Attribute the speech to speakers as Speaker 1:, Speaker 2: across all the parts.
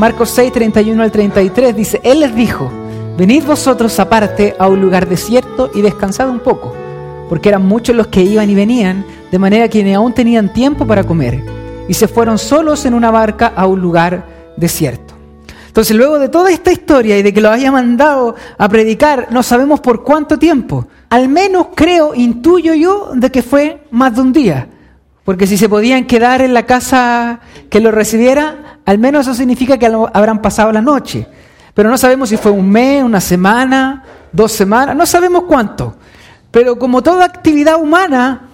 Speaker 1: Marcos 6, 31 al 33, dice, Él les dijo, venid vosotros aparte a un lugar desierto y descansad un poco, porque eran muchos los que iban y venían, de manera que ni aún tenían tiempo para comer, y se fueron solos en una barca a un lugar desierto. Entonces, luego de toda esta historia y de que lo haya mandado a predicar, no sabemos por cuánto tiempo. Al menos creo, intuyo yo, de que fue más de un día. Porque si se podían quedar en la casa que lo recibiera, al menos eso significa que habrán pasado la noche. Pero no sabemos si fue un mes, una semana, dos semanas, no sabemos cuánto. Pero como toda actividad humana,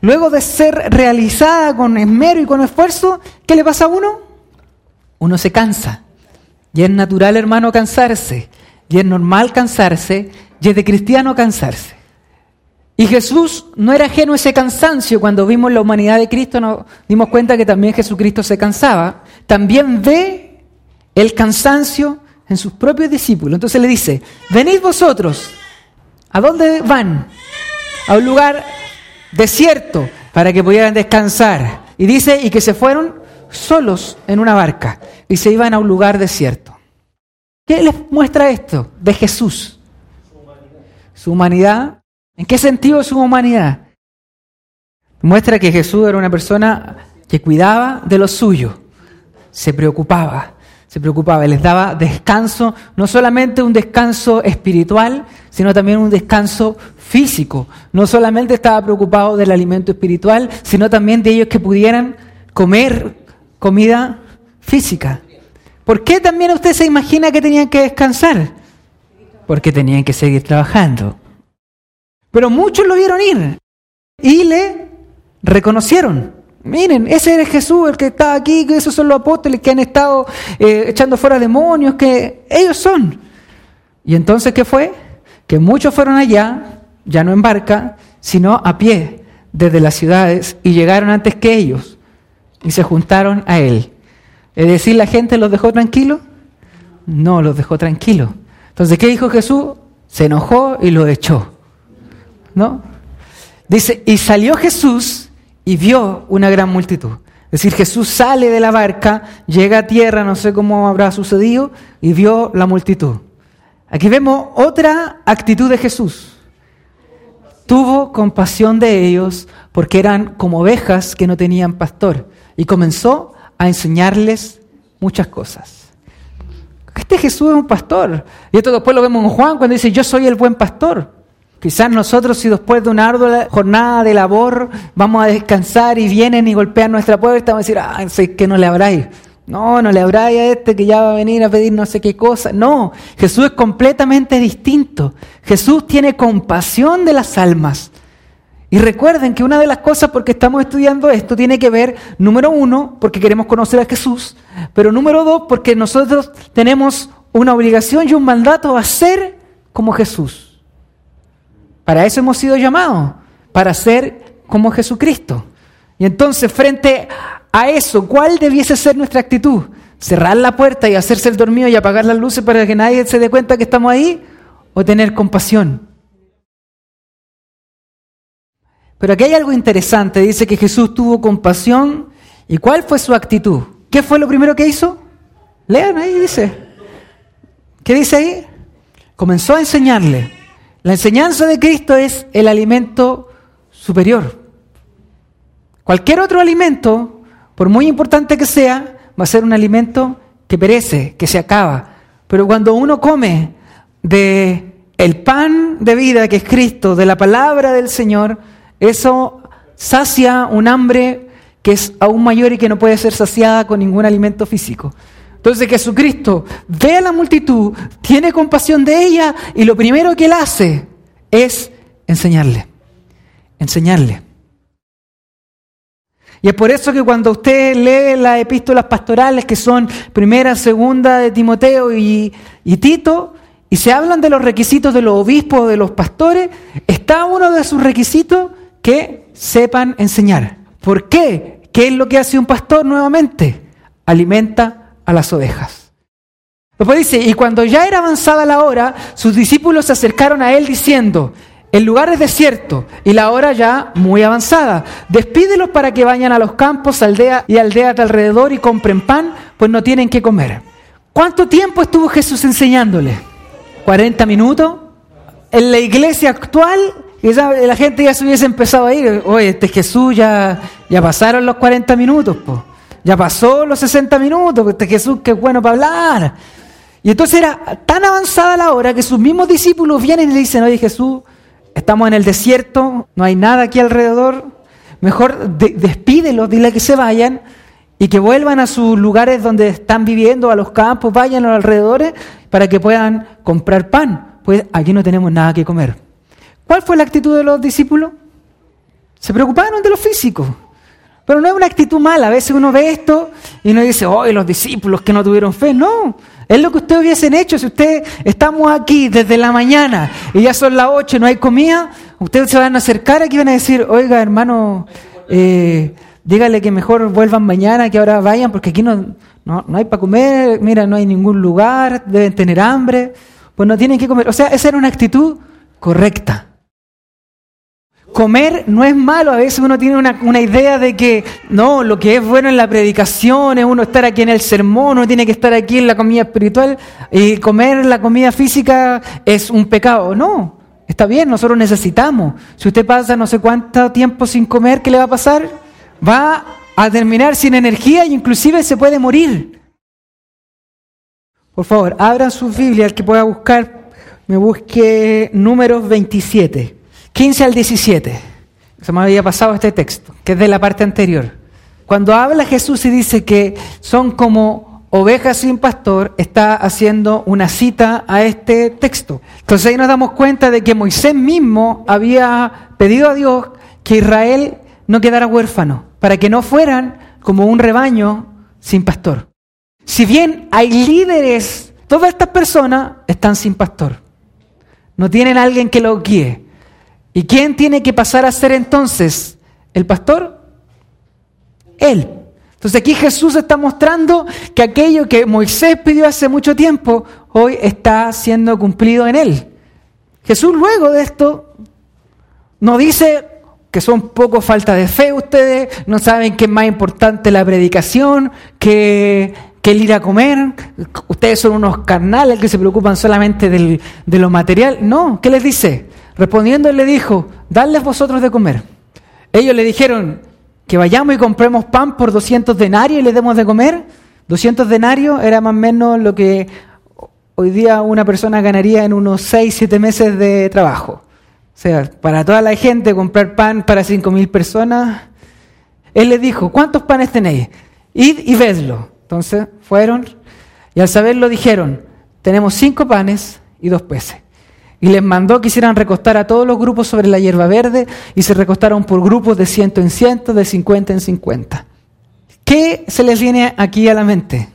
Speaker 1: luego de ser realizada con esmero y con esfuerzo, ¿qué le pasa a uno? Uno se cansa. Y es natural, hermano, cansarse. Y es normal cansarse. Y es de cristiano cansarse. Y Jesús no era ajeno a ese cansancio. Cuando vimos la humanidad de Cristo nos dimos cuenta que también Jesucristo se cansaba. También ve el cansancio en sus propios discípulos. Entonces le dice, venid vosotros. ¿A dónde van? A un lugar desierto para que pudieran descansar. Y dice, y que se fueron solos en una barca y se iban a un lugar desierto. ¿Qué les muestra esto de Jesús? Su humanidad. ¿En qué sentido su humanidad? Muestra que Jesús era una persona que cuidaba de lo suyo, se preocupaba, se preocupaba, les daba descanso, no solamente un descanso espiritual, sino también un descanso físico. No solamente estaba preocupado del alimento espiritual, sino también de ellos que pudieran comer comida física. ¿Por qué también usted se imagina que tenían que descansar? Porque tenían que seguir trabajando. Pero muchos lo vieron ir y le reconocieron. Miren, ese era Jesús, el que está aquí, que esos son los apóstoles que han estado eh, echando fuera demonios, que ellos son. Y entonces, ¿qué fue? Que muchos fueron allá, ya no en barca, sino a pie, desde las ciudades, y llegaron antes que ellos y se juntaron a él. Es decir, la gente los dejó tranquilos. No, los dejó tranquilos. Entonces, ¿qué dijo Jesús? Se enojó y lo echó. ¿No? Dice, y salió Jesús y vio una gran multitud. Es decir, Jesús sale de la barca, llega a tierra, no sé cómo habrá sucedido, y vio la multitud. Aquí vemos otra actitud de Jesús. Tuvo compasión de ellos porque eran como ovejas que no tenían pastor y comenzó a enseñarles muchas cosas. Este Jesús es un pastor. Y esto después lo vemos en Juan cuando dice, yo soy el buen pastor. Quizás nosotros si después de una ardua jornada de labor vamos a descansar y vienen y golpean nuestra puerta, vamos a decir, ah, sé que no le habráis. No, no le habráis a este que ya va a venir a pedir no sé qué cosa. No, Jesús es completamente distinto. Jesús tiene compasión de las almas. Y recuerden que una de las cosas por que estamos estudiando esto tiene que ver, número uno, porque queremos conocer a Jesús, pero número dos, porque nosotros tenemos una obligación y un mandato a ser como Jesús. Para eso hemos sido llamados, para ser como Jesucristo. Y entonces, frente a eso, ¿cuál debiese ser nuestra actitud? ¿Cerrar la puerta y hacerse el dormido y apagar las luces para que nadie se dé cuenta que estamos ahí? ¿O tener compasión? Pero aquí hay algo interesante. Dice que Jesús tuvo compasión. ¿Y cuál fue su actitud? ¿Qué fue lo primero que hizo? Lean ahí, dice. ¿Qué dice ahí? Comenzó a enseñarle. La enseñanza de Cristo es el alimento superior. Cualquier otro alimento, por muy importante que sea, va a ser un alimento que perece, que se acaba. Pero cuando uno come de el pan de vida que es Cristo, de la palabra del Señor, eso sacia un hambre que es aún mayor y que no puede ser saciada con ningún alimento físico. Entonces Jesucristo ve a la multitud, tiene compasión de ella y lo primero que él hace es enseñarle, enseñarle. Y es por eso que cuando usted lee las epístolas pastorales, que son primera, segunda de Timoteo y, y Tito, y se hablan de los requisitos de los obispos, de los pastores, está uno de sus requisitos que sepan enseñar. ¿Por qué? ¿Qué es lo que hace un pastor nuevamente? Alimenta a las ovejas. Después dice, y cuando ya era avanzada la hora, sus discípulos se acercaron a él diciendo, el lugar es desierto y la hora ya muy avanzada. Despídelos para que vayan a los campos, aldea y aldeas de alrededor y compren pan, pues no tienen que comer. ¿Cuánto tiempo estuvo Jesús enseñándole? ¿40 minutos? En la iglesia actual, la gente ya se hubiese empezado a ir. Oye, este Jesús ya, ya pasaron los 40 minutos, po. Ya pasó los 60 minutos, este Jesús es bueno para hablar. Y entonces era tan avanzada la hora que sus mismos discípulos vienen y le dicen, oye Jesús, estamos en el desierto, no hay nada aquí alrededor, mejor despídelos, dile que se vayan y que vuelvan a sus lugares donde están viviendo, a los campos, vayan a los alrededores para que puedan comprar pan, pues aquí no tenemos nada que comer. ¿Cuál fue la actitud de los discípulos? Se preocuparon de lo físico. Pero no es una actitud mala. A veces uno ve esto y uno dice, oh, los discípulos que no tuvieron fe. No, es lo que ustedes hubiesen hecho. Si ustedes estamos aquí desde la mañana y ya son las 8 y no hay comida, ustedes se van a acercar aquí y van a decir, oiga, hermano, eh, dígale que mejor vuelvan mañana, que ahora vayan, porque aquí no, no, no hay para comer, mira, no hay ningún lugar, deben tener hambre, pues no tienen que comer. O sea, esa era una actitud correcta. Comer no es malo, a veces uno tiene una, idea de que no, lo que es bueno en la predicación es uno estar aquí en el sermón, uno tiene que estar aquí en la comida espiritual y comer la comida física es un pecado. No, está bien, nosotros necesitamos. Si usted pasa no sé cuánto tiempo sin comer, ¿qué le va a pasar? Va a terminar sin energía e inclusive se puede morir. Por favor, abran su Biblia, el que pueda buscar, me busque números 27. 15 al 17. Se me había pasado este texto, que es de la parte anterior. Cuando habla Jesús y dice que son como ovejas sin pastor, está haciendo una cita a este texto. Entonces ahí nos damos cuenta de que Moisés mismo había pedido a Dios que Israel no quedara huérfano, para que no fueran como un rebaño sin pastor. Si bien hay líderes, todas estas personas están sin pastor. No tienen alguien que los guíe. ¿Y quién tiene que pasar a ser entonces el pastor? Él. Entonces aquí Jesús está mostrando que aquello que Moisés pidió hace mucho tiempo, hoy está siendo cumplido en él. Jesús luego de esto nos dice que son poco falta de fe ustedes, no saben que es más importante la predicación que, el ir a comer, ustedes son unos carnales que se preocupan solamente de lo material. No, ¿qué les dice? Respondiendo, él le dijo, dadles vosotros de comer. Ellos le dijeron, que vayamos y compremos pan por 200 denarios y le demos de comer. 200 denarios era más o menos lo que hoy día una persona ganaría en unos 6, 7 meses de trabajo. O sea, para toda la gente comprar pan para 5.000 personas. Él les dijo, ¿cuántos panes tenéis? Id y vedlo. Entonces fueron y al saberlo dijeron, tenemos cinco panes y dos peces. Y les mandó que hicieran recostar a todos los grupos sobre la hierba verde y se recostaron por grupos de ciento en ciento, de cincuenta en cincuenta. ¿Qué se les viene aquí a la mente?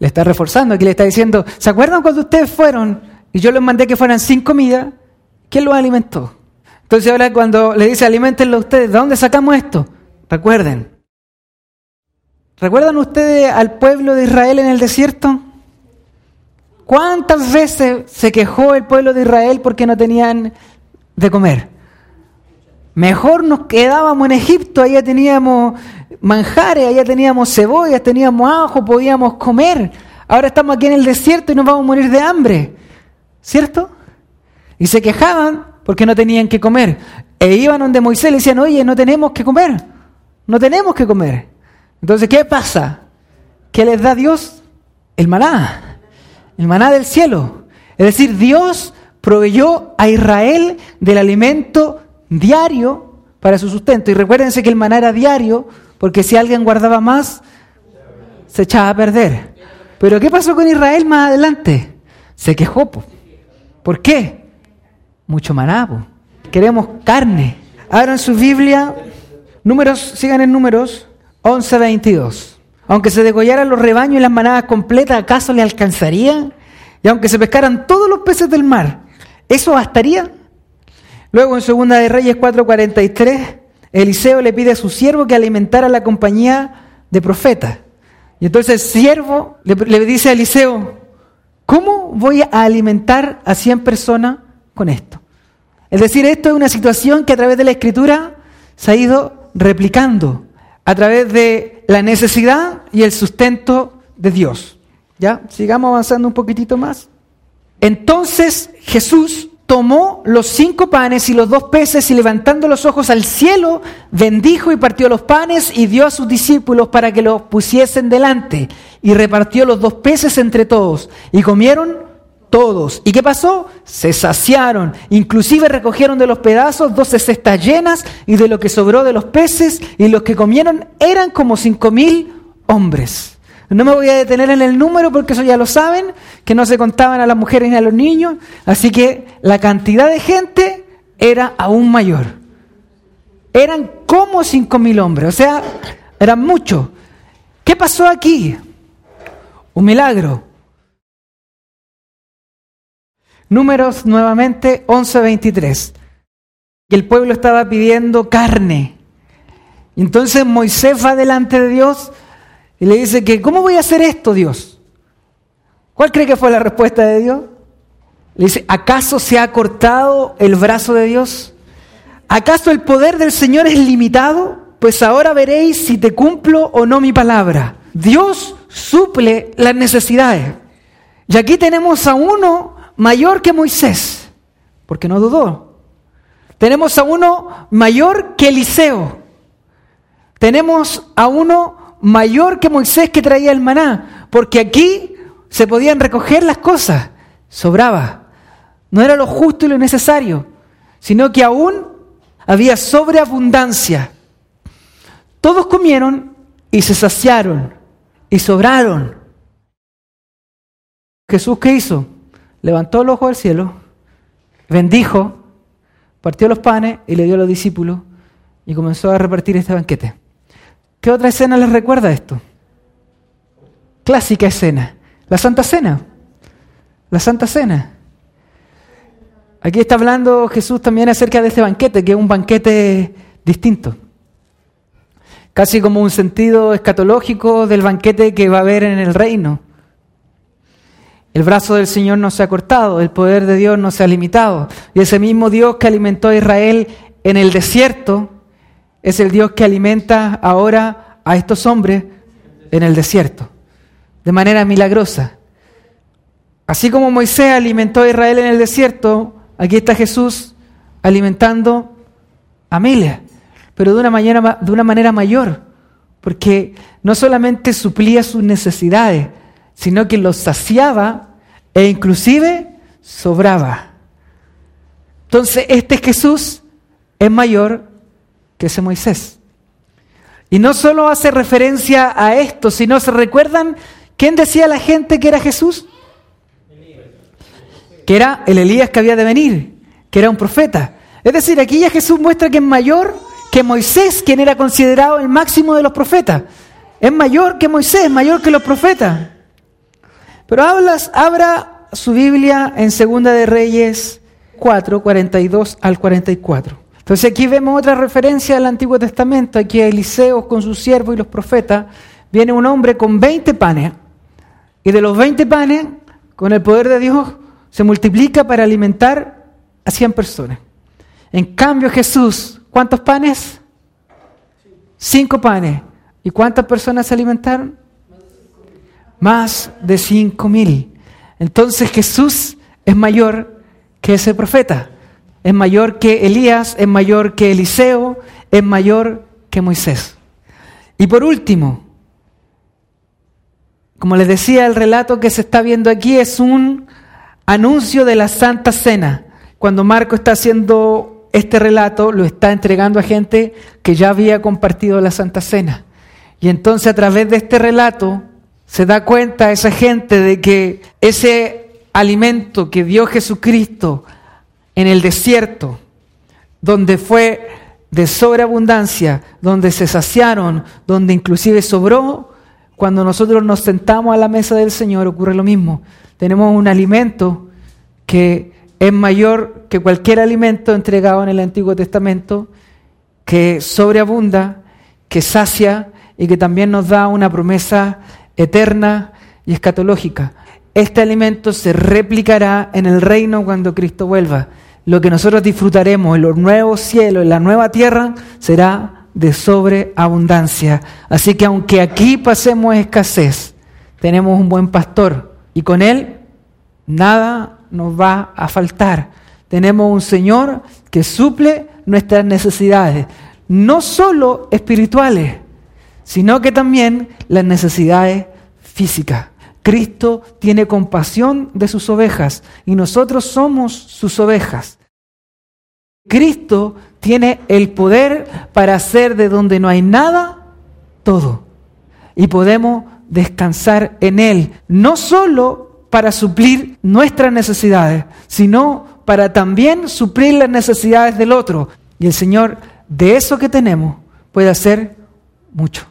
Speaker 1: Le está reforzando, aquí le está diciendo, ¿se acuerdan cuando ustedes fueron y yo les mandé que fueran sin comida? ¿Quién los alimentó? Entonces ahora cuando le dice alimentenlo a ustedes, ¿de dónde sacamos esto? Recuerden. ¿Recuerdan ustedes al pueblo de Israel en el desierto? ¿Cuántas veces se quejó el pueblo de Israel porque no tenían de comer? Mejor nos quedábamos en Egipto, allá teníamos manjares, allá teníamos cebollas, teníamos ajo, podíamos comer. Ahora estamos aquí en el desierto y nos vamos a morir de hambre. ¿Cierto? Y se quejaban porque no tenían que comer. E iban donde Moisés le decían, oye, no tenemos que comer. No tenemos que comer. Entonces, ¿qué pasa? ¿Qué les da Dios? El maná el maná del cielo. Es decir, Dios proveyó a Israel del alimento diario para su sustento. Y recuérdense que el maná era diario, porque si alguien guardaba más, se echaba a perder. Pero ¿qué pasó con Israel más adelante? Se quejó. ¿Por qué? Mucho maná. Queremos carne. Abran su Biblia, números, sigan en números 11, 22. Aunque se degollaran los rebaños y las manadas completas, ¿acaso le alcanzaría? Y aunque se pescaran todos los peces del mar, ¿eso bastaría? Luego en Segunda de Reyes 4:43, Eliseo le pide a su siervo que alimentara la compañía de profetas. Y entonces el siervo le, le dice a Eliseo, ¿cómo voy a alimentar a 100 personas con esto? Es decir, esto es una situación que a través de la escritura se ha ido replicando a través de la necesidad y el sustento de Dios. Ya, sigamos avanzando un poquitito más. Entonces Jesús tomó los cinco panes y los dos peces y levantando los ojos al cielo, bendijo y partió los panes y dio a sus discípulos para que los pusiesen delante y repartió los dos peces entre todos y comieron todos. ¿Y qué pasó? Se saciaron, inclusive recogieron de los pedazos doce cestas llenas y de lo que sobró de los peces y los que comieron eran como cinco mil hombres. No me voy a detener en el número porque eso ya lo saben, que no se contaban a las mujeres ni a los niños, así que la cantidad de gente era aún mayor. Eran como cinco mil hombres, o sea, eran muchos. ¿Qué pasó aquí? Un milagro. Números nuevamente 11:23. Y el pueblo estaba pidiendo carne. Entonces Moisés va delante de Dios y le dice que, ¿cómo voy a hacer esto, Dios? ¿Cuál cree que fue la respuesta de Dios? Le dice, ¿acaso se ha cortado el brazo de Dios? ¿Acaso el poder del Señor es limitado? Pues ahora veréis si te cumplo o no mi palabra. Dios suple las necesidades. Y aquí tenemos a uno mayor que Moisés, porque no dudó. Tenemos a uno mayor que Eliseo. Tenemos a uno mayor que Moisés que traía el maná, porque aquí se podían recoger las cosas, sobraba. No era lo justo y lo necesario, sino que aún había sobreabundancia. Todos comieron y se saciaron y sobraron. Jesús qué hizo? Levantó el ojo al cielo, bendijo, partió los panes y le dio a los discípulos y comenzó a repartir este banquete. ¿Qué otra escena les recuerda esto? Clásica escena, la Santa Cena. La Santa Cena. Aquí está hablando Jesús también acerca de este banquete, que es un banquete distinto. Casi como un sentido escatológico del banquete que va a haber en el reino. El brazo del Señor no se ha cortado, el poder de Dios no se ha limitado. Y ese mismo Dios que alimentó a Israel en el desierto, es el Dios que alimenta ahora a estos hombres en el desierto, de manera milagrosa. Así como Moisés alimentó a Israel en el desierto, aquí está Jesús alimentando a miles, pero de una manera, de una manera mayor, porque no solamente suplía sus necesidades, sino que los saciaba e inclusive sobraba. Entonces, este Jesús es mayor que ese Moisés. Y no solo hace referencia a esto, sino se recuerdan quién decía la gente que era Jesús. Que era el Elías que había de venir, que era un profeta. Es decir, aquí ya Jesús muestra que es mayor que Moisés, quien era considerado el máximo de los profetas. Es mayor que Moisés, mayor que los profetas. Pero hablas, abra su Biblia en Segunda de Reyes 4, 42 al 44. Entonces aquí vemos otra referencia al Antiguo Testamento, aquí Eliseo con sus siervos y los profetas, viene un hombre con 20 panes, y de los 20 panes, con el poder de Dios, se multiplica para alimentar a 100 personas. En cambio Jesús, ¿cuántos panes? Cinco panes. ¿Y cuántas personas se alimentaron? Más de cinco mil. Entonces Jesús es mayor que ese profeta es mayor que Elías, es mayor que Eliseo, es mayor que Moisés. Y por último, como les decía, el relato que se está viendo aquí es un anuncio de la Santa Cena. Cuando Marco está haciendo este relato, lo está entregando a gente que ya había compartido la Santa Cena. Y entonces a través de este relato se da cuenta esa gente de que ese alimento que dio Jesucristo en el desierto, donde fue de sobreabundancia, donde se saciaron, donde inclusive sobró, cuando nosotros nos sentamos a la mesa del Señor ocurre lo mismo. Tenemos un alimento que es mayor que cualquier alimento entregado en el Antiguo Testamento, que sobreabunda, que sacia y que también nos da una promesa eterna y escatológica. Este alimento se replicará en el reino cuando Cristo vuelva lo que nosotros disfrutaremos en los nuevos cielos, en la nueva tierra, será de sobreabundancia. Así que aunque aquí pasemos escasez, tenemos un buen pastor y con él nada nos va a faltar. Tenemos un Señor que suple nuestras necesidades, no solo espirituales, sino que también las necesidades físicas. Cristo tiene compasión de sus ovejas y nosotros somos sus ovejas. Cristo tiene el poder para hacer de donde no hay nada, todo. Y podemos descansar en Él, no solo para suplir nuestras necesidades, sino para también suplir las necesidades del otro. Y el Señor, de eso que tenemos, puede hacer mucho.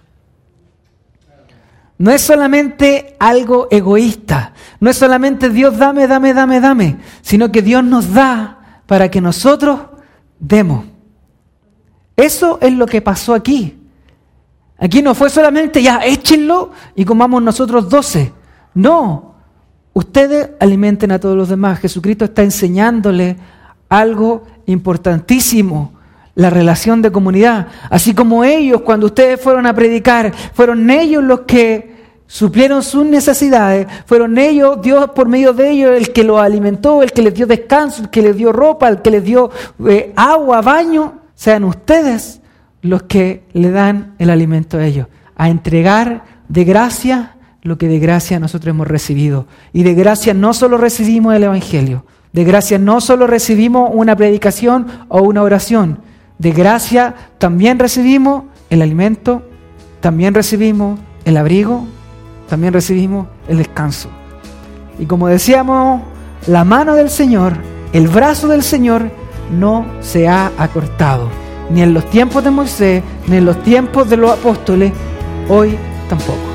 Speaker 1: No es solamente algo egoísta, no es solamente Dios dame, dame, dame, dame, sino que Dios nos da para que nosotros demos. Eso es lo que pasó aquí. Aquí no fue solamente ya échenlo y comamos nosotros doce. No, ustedes alimenten a todos los demás. Jesucristo está enseñándole algo importantísimo, la relación de comunidad. Así como ellos, cuando ustedes fueron a predicar, fueron ellos los que suplieron sus necesidades, fueron ellos, Dios por medio de ellos, el que los alimentó, el que les dio descanso, el que les dio ropa, el que les dio eh, agua, baño, sean ustedes los que le dan el alimento a ellos, a entregar de gracia lo que de gracia nosotros hemos recibido. Y de gracia no solo recibimos el Evangelio, de gracia no solo recibimos una predicación o una oración, de gracia también recibimos el alimento, también recibimos el abrigo, también recibimos el descanso. Y como decíamos, la mano del Señor, el brazo del Señor no se ha acortado ni en los tiempos de Moisés, ni en los tiempos de los apóstoles, hoy tampoco.